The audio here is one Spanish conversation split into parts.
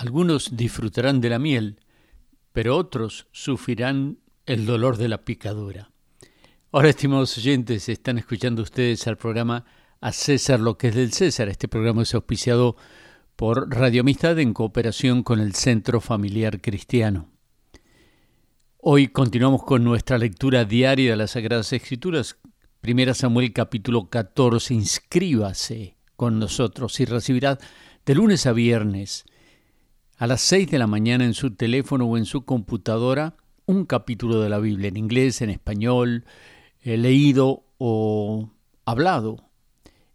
Algunos disfrutarán de la miel, pero otros sufrirán el dolor de la picadura. Ahora, estimados oyentes, están escuchando ustedes al programa A César lo que es del César. Este programa es auspiciado por Radio Amistad en cooperación con el Centro Familiar Cristiano. Hoy continuamos con nuestra lectura diaria de las Sagradas Escrituras. Primera Samuel capítulo 14. Inscríbase con nosotros y recibirá de lunes a viernes a las 6 de la mañana en su teléfono o en su computadora un capítulo de la Biblia en inglés, en español, eh, leído o hablado.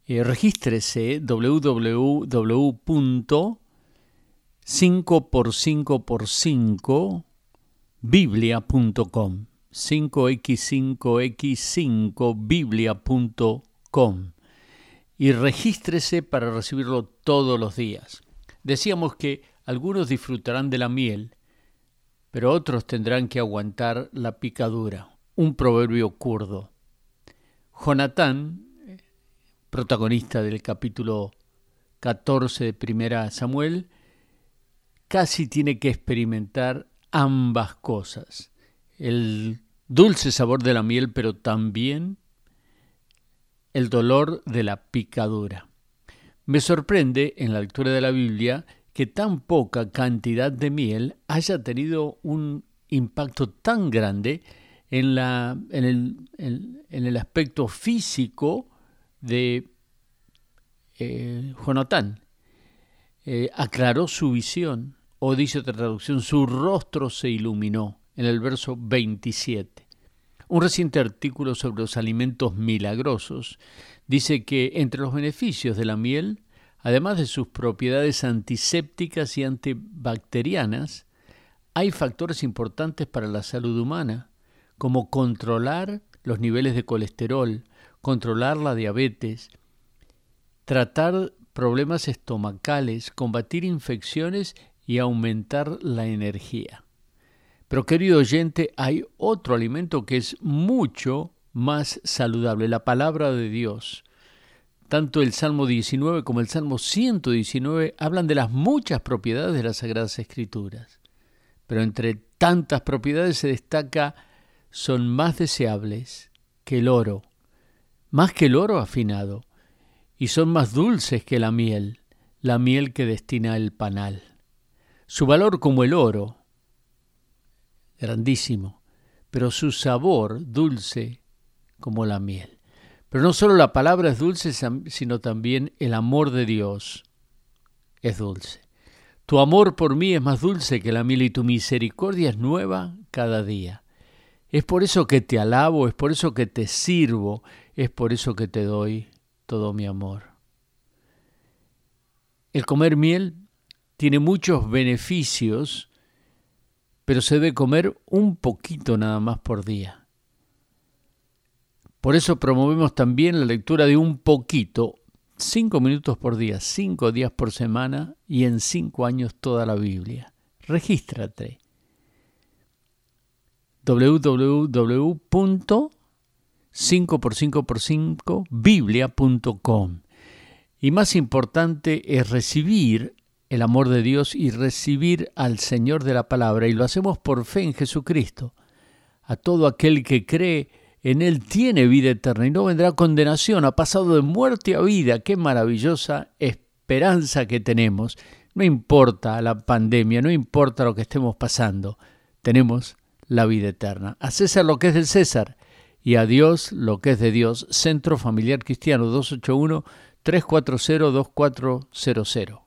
Eh, regístrese www.5x5x5 biblia.com 5x5x5biblia.com y regístrese para recibirlo todos los días. Decíamos que algunos disfrutarán de la miel, pero otros tendrán que aguantar la picadura. Un proverbio kurdo. Jonatán, protagonista del capítulo 14 de Primera Samuel, casi tiene que experimentar ambas cosas. El dulce sabor de la miel, pero también el dolor de la picadura. Me sorprende en la lectura de la Biblia que tan poca cantidad de miel haya tenido un impacto tan grande en, la, en, el, en, el, aspecto físico de eh, Jonatán. Eh, aclaró su visión, o dice otra traducción, su rostro se iluminó, en el verso 27. Un reciente artículo sobre los alimentos milagrosos dice que entre los beneficios de la miel Además de sus propiedades antisépticas y antibacterianas, hay factores importantes para la salud humana, como controlar los niveles de colesterol, controlar la diabetes, tratar problemas estomacales, combatir infecciones y aumentar la energía. Pero querido oyente, hay otro alimento que es mucho más saludable, la palabra de Dios. Tanto el Salmo 19 como el Salmo 119 hablan de las muchas propiedades de las Sagradas Escrituras. Pero entre tantas propiedades se destaca son más deseables que el oro, más que el oro afinado, y son más dulces que la miel, la miel que destina el panal. Su valor como el oro, grandísimo, pero su sabor dulce como la miel. Pero no solo la palabra es dulce, sino también el amor de Dios es dulce. Tu amor por mí es más dulce que la miel y tu misericordia es nueva cada día. Es por eso que te alabo, es por eso que te sirvo, es por eso que te doy todo mi amor. El comer miel tiene muchos beneficios, pero se debe comer un poquito nada más por día. Por eso promovemos también la lectura de un poquito, cinco minutos por día, cinco días por semana y en cinco años toda la Biblia. Regístrate www.5x5x5biblia.com Y más importante es recibir el amor de Dios y recibir al Señor de la palabra. Y lo hacemos por fe en Jesucristo. A todo aquel que cree en Él tiene vida eterna y no vendrá condenación, ha pasado de muerte a vida. Qué maravillosa esperanza que tenemos. No importa la pandemia, no importa lo que estemos pasando, tenemos la vida eterna. A César lo que es del César y a Dios lo que es de Dios. Centro Familiar Cristiano 281 340 2400.